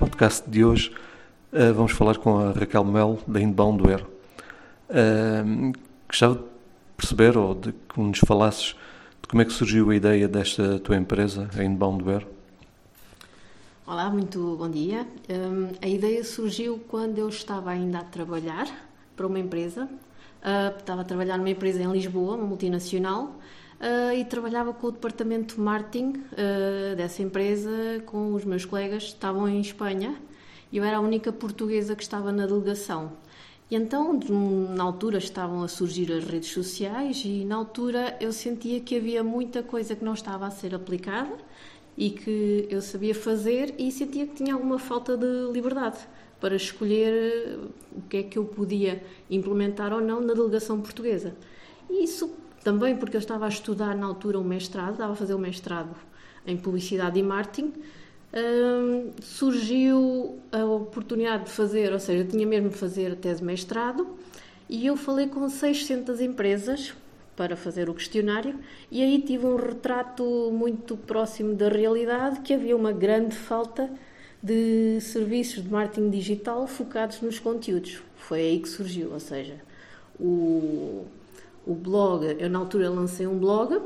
podcast de hoje uh, vamos falar com a Raquel Mel, da Inboundware. Uh, gostava de perceber ou de que nos falasses de como é que surgiu a ideia desta tua empresa, a Inboundware. Olá, muito bom dia. Um, a ideia surgiu quando eu estava ainda a trabalhar para uma empresa. Uh, estava a trabalhar numa empresa em Lisboa, uma multinacional, uh, e trabalhava com o departamento de marketing uh, dessa empresa, com os meus colegas, estavam em Espanha, e eu era a única portuguesa que estava na delegação. E então, na altura, estavam a surgir as redes sociais e na altura eu sentia que havia muita coisa que não estava a ser aplicada e que eu sabia fazer e sentia que tinha alguma falta de liberdade para escolher o que é que eu podia implementar ou não na delegação portuguesa. E isso também porque eu estava a estudar na altura um mestrado, estava a fazer um mestrado em Publicidade e Marketing, hum, surgiu a oportunidade de fazer, ou seja, eu tinha mesmo de fazer a tese de mestrado, e eu falei com 600 empresas para fazer o questionário e aí tive um retrato muito próximo da realidade que havia uma grande falta de serviços de marketing digital focados nos conteúdos. Foi aí que surgiu, ou seja, o o blog, eu na altura lancei um blog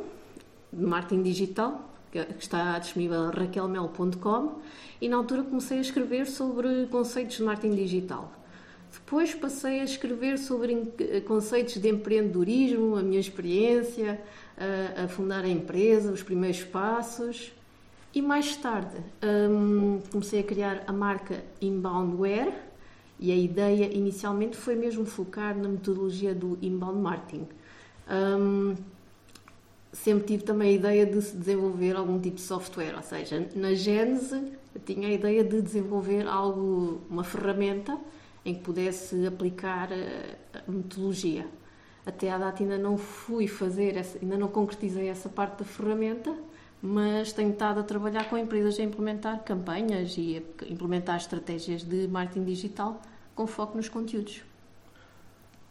de marketing digital, que está disponível em raquelmel.com, e na altura comecei a escrever sobre conceitos de marketing digital. Depois passei a escrever sobre conceitos de empreendedorismo, a minha experiência, a, a fundar a empresa, os primeiros passos. E mais tarde um, comecei a criar a marca Inboundware e a ideia inicialmente foi mesmo focar na metodologia do inbound marketing. Um, sempre tive também a ideia de se desenvolver algum tipo de software, ou seja, na Gênese tinha a ideia de desenvolver algo, uma ferramenta em que pudesse aplicar a metodologia. Até à data ainda não fui fazer, essa, ainda não concretizei essa parte da ferramenta, mas tenho estado a trabalhar com empresas a implementar campanhas e a implementar estratégias de marketing digital com foco nos conteúdos.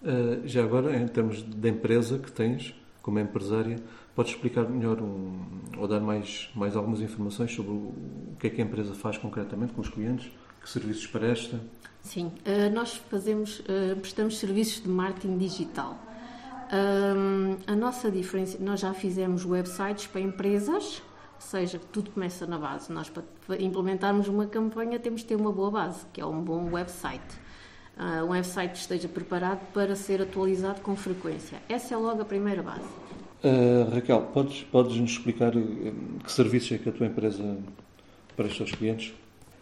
Uh, já agora, em termos de empresa que tens, como empresária, podes explicar melhor um, ou dar mais, mais algumas informações sobre o, o, que é que a empresa faz concretamente com os clientes? Que serviços presta? Sim, uh, nós fazemos, uh, prestamos serviços de marketing digital. a nossa diferença, nós já fizemos websites para empresas, ou seja, tudo começa na base. Nós, para implementarmos uma campanha, temos de ter uma boa base, que é um bom website uh, um website esteja preparado para ser atualizado com frequência. Essa é logo a primeira base. Uh, Raquel, podes, podes nos explicar eh, que serviços é que a tua empresa presta aos seus clientes?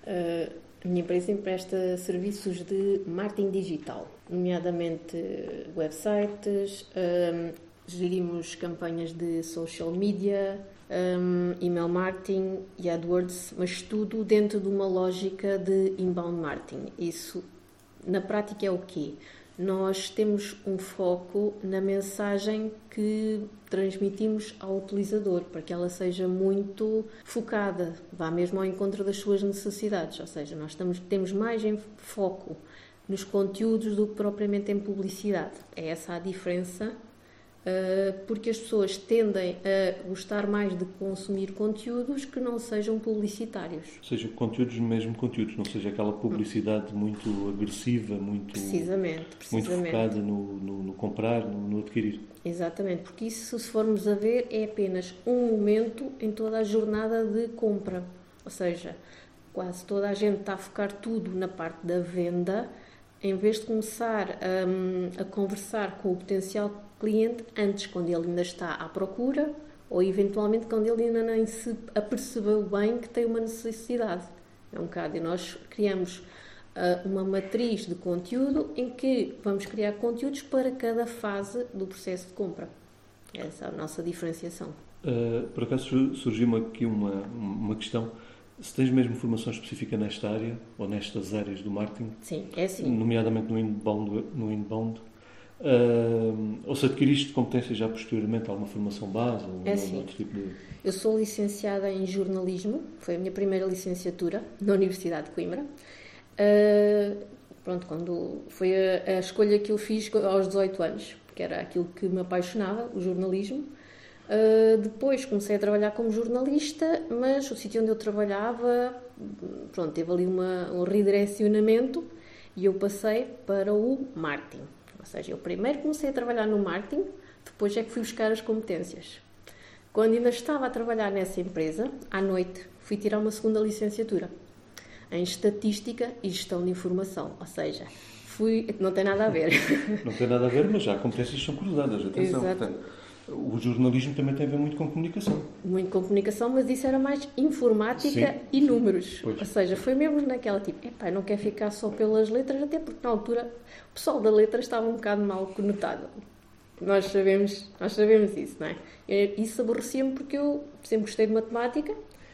Uh, a minha empresa empresta serviços de marketing digital, nomeadamente websites, um, gerimos campanhas de social media, um, email marketing e AdWords, mas tudo dentro de uma lógica de inbound marketing. Isso na prática é o quê? Nós temos um foco na mensagem que transmitimos ao utilizador, para que ela seja muito focada, vá mesmo ao encontro das suas necessidades. Ou seja, nós estamos, temos mais em foco nos conteúdos do que propriamente em publicidade. É essa a diferença porque as pessoas tendem a gostar mais de consumir conteúdos que não sejam publicitários. Ou seja, conteúdos mesmo conteúdos, não seja aquela publicidade muito agressiva, muito, precisamente, precisamente. muito focada no, no, no comprar, no, no, adquirir. Exatamente, porque isso, se formos a ver, é apenas um momento em toda a jornada de compra. Ou seja, quase toda a gente está a focar tudo na parte da venda, em vez de começar a, a conversar com o potencial cliente antes, quando ele ainda está à procura ou eventualmente quando ele ainda nem se apercebeu bem que tem uma necessidade. É um bocado. E nós criamos uh, uma matriz de conteúdo em que vamos criar conteúdos para cada fase do processo de compra. Essa é a nossa diferenciação. Uh, por acaso surgiu aqui uma, uma questão. Se tens mesmo formação específica nesta área ou nestas áreas do marketing? Sim, é sim. Nomeadamente no inbound, no inbound Uh, ou se adquiriste competências já posteriormente, alguma formação base? Ou é assim. outro tipo de... Eu sou licenciada em jornalismo, foi a minha primeira licenciatura na Universidade de Coimbra. Uh, pronto, quando foi a, a, escolha que eu fiz aos 18 anos, porque era aquilo que me apaixonava, o jornalismo. Uh, depois comecei a trabalhar como jornalista, mas o sítio onde eu trabalhava, pronto, teve ali uma, um redirecionamento e eu passei para o marketing. Ou seja, eu primeiro comecei a trabalhar no marketing, depois é que fui buscar as competências. Quando ainda estava a trabalhar nessa empresa, à noite, fui tirar uma segunda licenciatura em Estatística e Gestão de Informação. Ou seja, fui. Não tem nada a ver. Não tem nada a ver, mas já competências são cruzadas, atenção. Exato. Portanto, o jornalismo também tem a ver muito com comunicação. Muito com comunicação, mas isso era mais informática Sim. e números. Pois. Ou seja, foi mesmo naquela tipo, epá, não quer ficar só pelas letras, até porque na altura o pessoal da letra estava um bocado mal conotado. Nós sabemos, nós sabemos isso, não é? Isso aborrecia-me porque eu sempre gostei de matemática.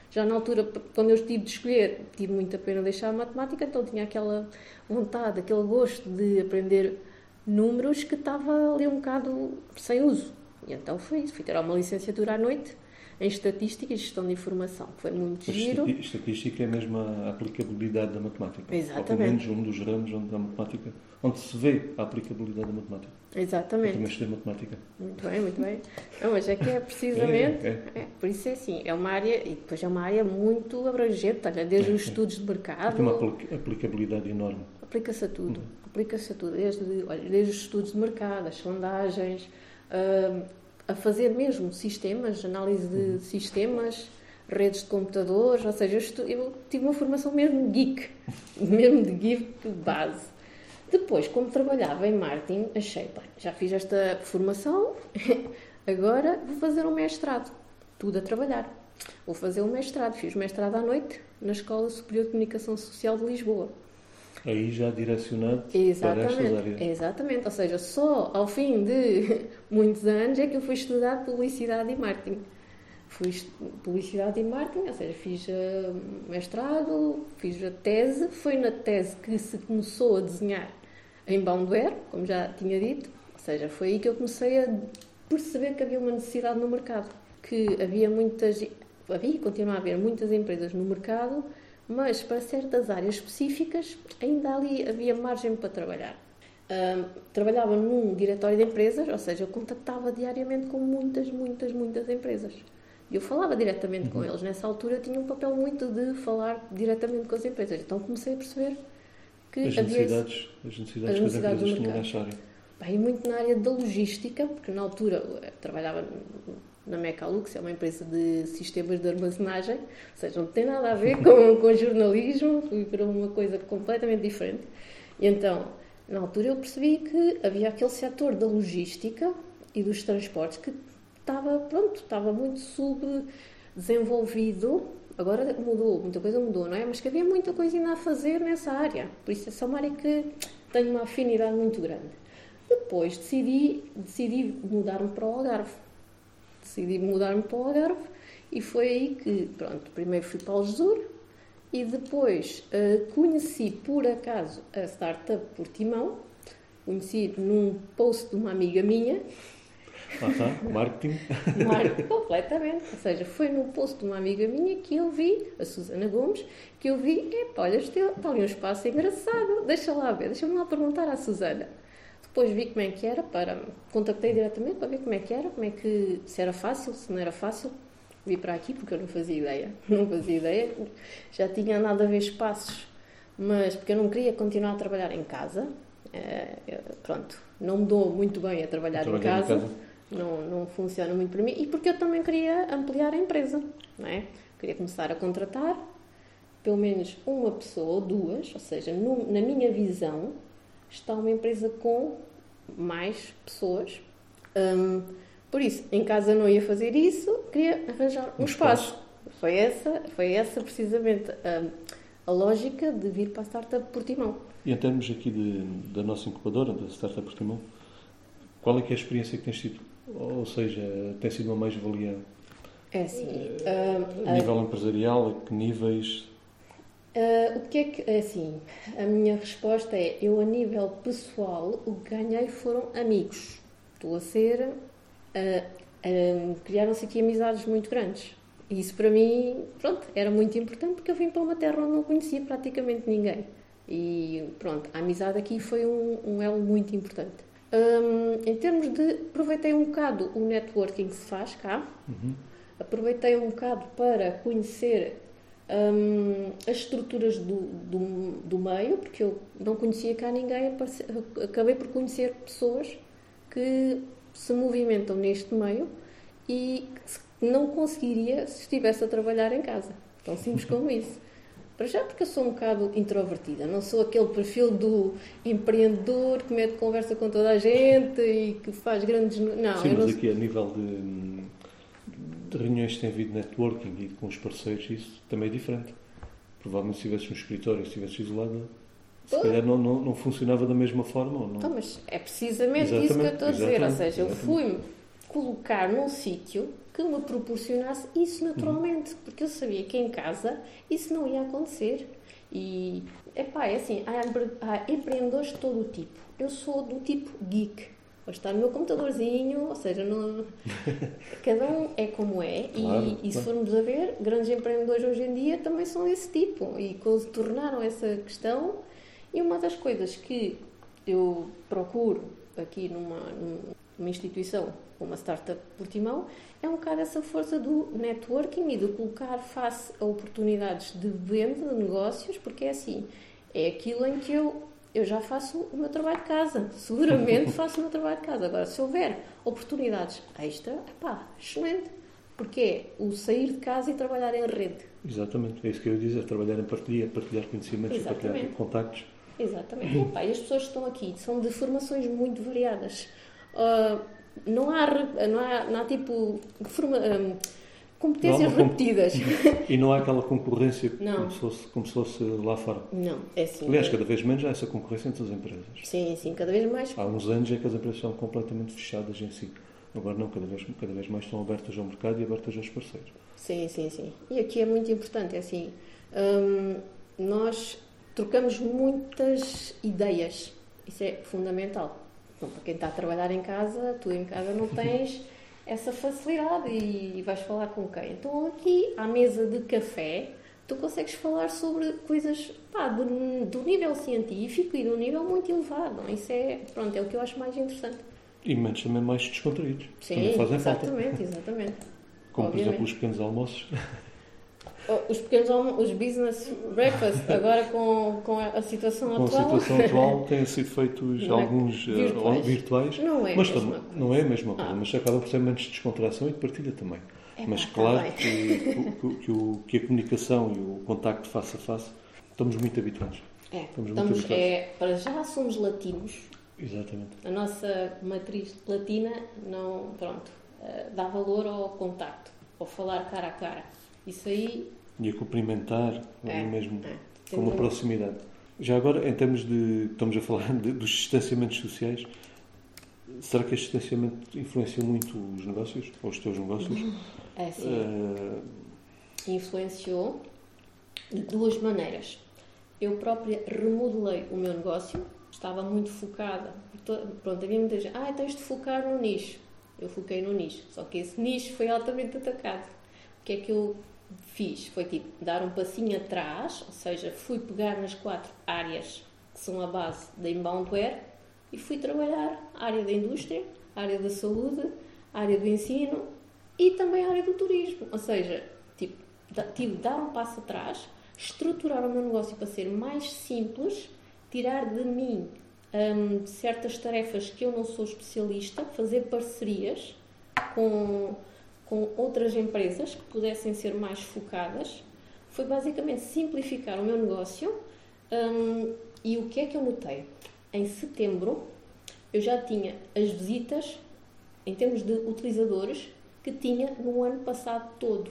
Já na altura, quando eu tive de escolher, tive muita pena deixar a matemática, então tinha aquela vontade, aquele gosto de aprender números que estava ali um bocado sem uso. E então foi isso. Fui tirar uma licenciatura à noite em Estatística e Gestão de Informação. Foi muito giro. Estatística é mesmo a aplicabilidade da matemática. Exatamente. Ou pelo menos um dos ramos onde a matemática, onde se vê a aplicabilidade da matemática. Exatamente. Eu também estudei matemática. Muito bem, muito bem. Não, mas é que é precisamente, é, é. É, por isso é assim, é uma área, e depois é uma área muito abrangente, olha, desde os estudos de mercado... Tem uma aplicabilidade enorme. Aplica-se a tudo, hum. aplica-se a tudo, desde, olha, desde os estudos de mercado, as sondagens, uh, a fazer mesmo sistemas, análise de uhum. sistemas, redes de computadores, ou seja, eu, eu, tive uma formação mesmo geek, mesmo de geek base. Depois, como trabalhava em marketing, achei, bem, já fiz esta formação, agora vou fazer um mestrado, tudo a trabalhar. Vou fazer um mestrado, fiz mestrado à noite na Escola Superior de Comunicação Social de Lisboa. Aí já direcionado exatamente, para estas áreas. Exatamente, ou seja, só ao fim de muitos anos é que eu fui estudar Publicidade e Marketing. Fui Publicidade e Marketing, ou seja, fiz uh, mestrado, fiz a tese, foi na tese que se começou a desenhar em Boundware, como já tinha dito, ou seja, foi aí que eu comecei a perceber que havia uma necessidade no mercado, que havia muitas, havia e continua a haver muitas empresas no mercado mas para certas áreas específicas ainda ali havia margem para trabalhar. Trabalhava num diretório de empresas, ou seja, eu contactava diariamente com muitas, muitas, muitas empresas. E eu falava diretamente uhum. com eles. Nessa altura eu tinha um papel muito de falar diretamente com as empresas. Então comecei a perceber que as havia necessidades, as necessidades, as necessidades que as empresas tinham nessa área. Bem, muito na área da logística, porque na altura eu trabalhava na Mecalux, é uma empresa de sistemas de armazenagem, ou seja, não tem nada a ver com, com jornalismo, fui para uma coisa completamente diferente. E então, na altura, eu percebi que havia aquele setor da logística e dos transportes que estava, pronto, estava muito subdesenvolvido. Agora mudou, muita coisa mudou, não é? Mas que havia muita coisa ainda a fazer nessa área. Por isso, essa é uma área que tenho uma afinidade muito grande. Depois decidi, decidi mudar-me para o Algarve decidi mudar-me para o Algarve e foi aí que, pronto, primeiro fui para o Algesur e depois uh, conheci por acaso a startup Portimão, conheci num post de uma amiga minha. Aham, marketing. Marketing, completamente. Ou seja, foi num post de uma amiga minha que eu vi, a Susana Gomes, que eu vi, epá, olha, está ali um espaço engraçado, deixa lá ver, deixa-me lá perguntar à Susana. Depois vi como é que era, para, contactei diretamente para ver como é que era, como é que, se era fácil, se não era fácil. Vi para aqui porque eu não fazia ideia, não fazia ideia. Já tinha andado a ver espaços, mas porque eu não queria continuar a trabalhar em casa. É, pronto, não me dou muito bem a trabalhar, em, casa, em casa. Não, não funciona muito para mim. E porque eu também queria ampliar a empresa, não é? Queria começar a contratar pelo menos uma pessoa ou duas, ou seja, no, na minha visão, está uma empresa com mais pessoas. Um, por isso, em casa não ia fazer isso, queria arranjar um, um espaço. espaço. Foi essa, foi essa precisamente a, a lógica de vir para a Startup Portimão. E em termos aqui de, da nossa incubadora, da Startup Portimão, qual é que é a experiência que tens tido? Ou seja, tem sido uma mais-valia? É assim. Uh, a nível empresarial, a que níveis Uh, o que é que, é assim, a minha resposta é, eu a nível pessoal, o que ganhei foram amigos. Estou a ser, uh, uh, criaram-se aqui amizades muito grandes. E isso para mim, pronto, era muito importante porque eu vim para uma terra onde não conhecia praticamente ninguém. E pronto, a amizade aqui foi um, um elo muito importante. Um, em termos de. Aproveitei um bocado o networking que se faz cá, Uhum. aproveitei um bocado para conhecer um, as estruturas do, do, do meio, porque eu não conhecia cá ninguém, acabei por conhecer pessoas que se movimentam neste meio e não conseguiria se estivesse a trabalhar em casa. Tão simples como isso. Para já porque eu sou um bocado introvertida, não sou aquele perfil do empreendedor que mete conversa com toda a gente e que faz grandes... Não, Sim, mas não aqui a nível de, de reuniões que tem havido networking e com os parceiros, isso também é diferente. Provavelmente se estivesse no escritório, se estivesse isolada, se Pois. calhar não, não, não funcionava da mesma forma. Ou não. Então, mas é precisamente isso que eu Exatamente, estou a dizer. Ou exatamente, seja, eu exatamente. fui-me colocar num sítio que me proporcionasse isso naturalmente, porque eu sabia que em casa isso não ia acontecer. E, epá, é assim, há empreendedores de todo o tipo. Eu sou do tipo geek. Vou estar no meu computadorzinho, ou seja, não... cada um é como é. Claro, e, e se formos a ver, grandes empreendedores hoje em dia também são desse tipo e tornaram essa questão. E uma das coisas que eu procuro aqui numa, numa instituição, uma startup Portimão, é um bocado essa força do networking e de colocar face a oportunidades de venda, de negócios, porque é assim, é aquilo em que eu, eu já faço o meu trabalho de casa. Seguramente faço o meu trabalho de casa. Agora, se houver oportunidades extra, pá, excelente. Porque é o sair de casa e trabalhar em rede. Exatamente, é isso que eu ia dizer, trabalhar em partilha, partilhar conhecimentos, partilhar Exatamente. contactos. Exatamente. Epá, e as pessoas que estão aqui são de formações muito variadas. Ah, não, há, não, há, não há tipo forma- competências Não repetidas. E não há aquela concorrência como se, fosse, como se fosse lá fora. Não, é assim. Aliás, cada vez menos há essa concorrência entre as empresas. Sim, sim, cada vez mais. Há uns anos é que as empresas são completamente fechadas em si. Agora não, cada vez, cada vez mais estão abertas ao mercado e abertas aos parceiros. Sim, sim, sim. E aqui é muito importante, é assim, hum, nós trocamos muitas ideias. Isso é fundamental. Bom, para quem está a trabalhar em casa, tu em casa não tens essa facilidade e vais falar com quem? Então aqui, à mesa de café, tu consegues falar sobre coisas pá, do, do nível científico e do nível muito elevado. Isso é, pronto, é o que eu acho mais interessante. E momentos também mais descontraídos. Sim, fazem falta. exatamente, exatamente. Como, por Obviamente. exemplo, os pequenos almoços. Oh, Os pequenos os business breakfast, agora com, com a situação Com a atual. situação atual, têm sido feitos Não é alguns eh, virtuais. virtuais. Não é a mas mesma também- coisa. não é a mesma coisa, Ah. mas acaba por ser menos descontração e de partilha também. Epá, mas tá claro que, que, que o- que a comunicação e o contacto face a face estamos muito habituados. É, Estamos muito estamos, habituados. é, para já somos latinos. Exatamente. A nossa matriz latina não, pronto, eh, dá valor ao contacto, ao falar cara a cara. Isso aí E a cumprimentar, é, ali mesmo, é, com uma proximidade. Já agora, em termos de. Estamos a falar de- dos distanciamentos sociais. Será que este distanciamento influencia muito os negócios? Ou os teus negócios? É assim, Eh, influenciou de duas maneiras. Eu própria remodelei o meu negócio, estava muito focada. to- Pronto, havia muita gente, ah, tens de focar no nicho. Eu foquei no nicho, só que esse nicho foi altamente atacado. O que é que eu fiz? Foi tipo dar um passinho atrás, ou seja, fui pegar nas quatro áreas que são a base da inboundware e fui trabalhar a área da indústria, a área da saúde, a área do ensino e também a área do turismo. Ou seja, tipo, tive de dar um passo atrás, estruturar o meu negócio para ser mais simples, tirar de mim hum, certas tarefas que eu não sou especialista, fazer parcerias com, com outras empresas que pudessem ser mais focadas. Foi basicamente simplificar o meu negócio. hum, e o que é que eu notei? Em setembro eu já tinha as visitas, em termos de utilizadores, que tinha no ano passado todo.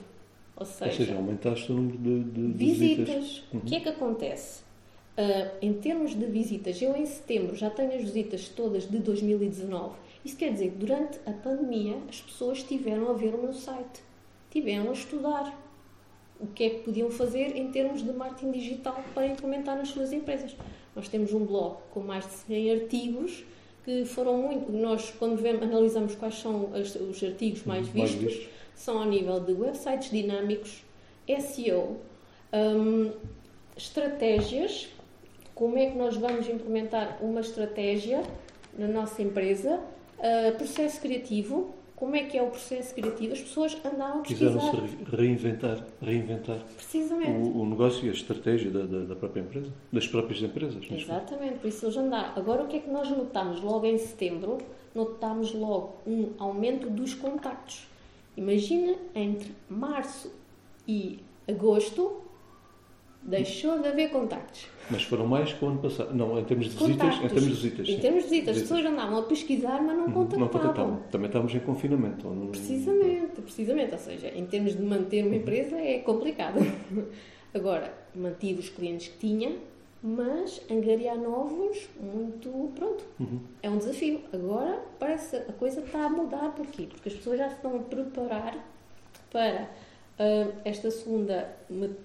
Ou ou seja, seja, aumentaste o número de, de- de visitas. visitas. O que é que acontece? Ah, em termos de visitas, eu em setembro já tenho as visitas todas de 2019. Isso quer dizer que durante a pandemia as pessoas estiveram a ver o meu site, tiveram a estudar o que é que podiam fazer em termos de marketing digital para implementar nas suas empresas. Nós temos um blog com mais de 100 artigos que foram muito. Nós, quando vemos, analisamos quais são as- os artigos mais Mais vistos, vistos. são ao nível de websites dinâmicos, SEO, hum, estratégias, como é que nós vamos implementar uma estratégia na nossa empresa, uh, processo criativo, como é que é o processo criativo, as pessoas andaram a pesquisar. Quiseram-se reinventar, reinventar Precisamente. O, o, negócio e a estratégia da, da, da, própria empresa, das próprias empresas. Exatamente, por isso eles andaram. Agora, o que é que nós notamos logo em setembro? Notamos logo um aumento dos contactos. Imagina, entre março e agosto, deixou de haver contactos. Mas foram mais que o ano passado. Não, em termos de visitas. Em termos de visitas. Em termos de visitas. As pessoas andavam a pesquisar, mas não uhum, contactavam. Não contactavam. Também estávamos em confinamento. Não... Precisamente, precisamente. Ou seja, em termos de manter uma empresa é complicado. Agora, mantive os clientes que tinha, mas angariar novos, muito. Pronto. Uhum. É um desafio. Agora parece a coisa está a mudar. Porquê? Porque as pessoas já se estão a preparar para esta segunda,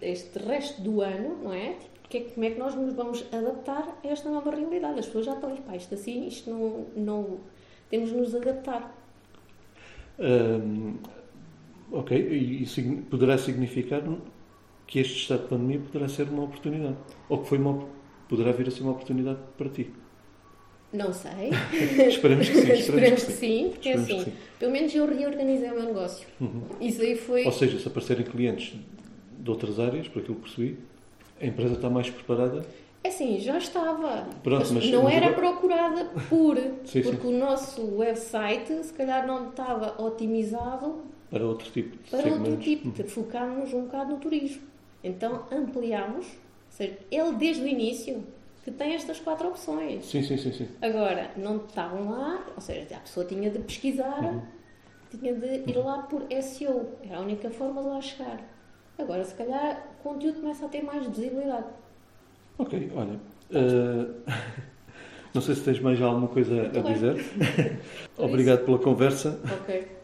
este resto do ano, não é? Tipo, como é que nós nos vamos adaptar a esta nova realidade? As pessoas já estão, pá, isto assim, isto não, não temos de nos adaptar. Um, ok, isso poderá significar que este estado de pandemia poderá ser uma oportunidade, ou que foi uma, poderá vir a ser uma oportunidade para ti. Não sei. esperamos que sim. Esperamos, esperamos que, sim, porque é esperamos assim, pelo menos eu reorganizei o meu negócio. Uhum. Isso aí foi... Ou seja, se aparecerem clientes de outras áreas, por aquilo que percebi, a empresa está mais preparada? É assim, já estava. Pronto, mas, não mas era procurada por, sim, porque sim. o nosso website se calhar não estava otimizado para outro tipo de Para segmentos. outro tipo, uhum. focámos um bocado no turismo. Então ampliámos, ou seja, ele desde o início que tem estas quatro opções. Sim, sim, sim, sim. Agora, não estavam lá, ou seja, a pessoa tinha de pesquisar, uhum. tinha de ir uhum. lá por SEO. Era a única forma de lá chegar. Agora, se calhar, o conteúdo começa a ter mais visibilidade. Ok, olha. Uh, não sei se tens mais alguma coisa Muito a bem. dizer. Obrigado pela conversa. Ok.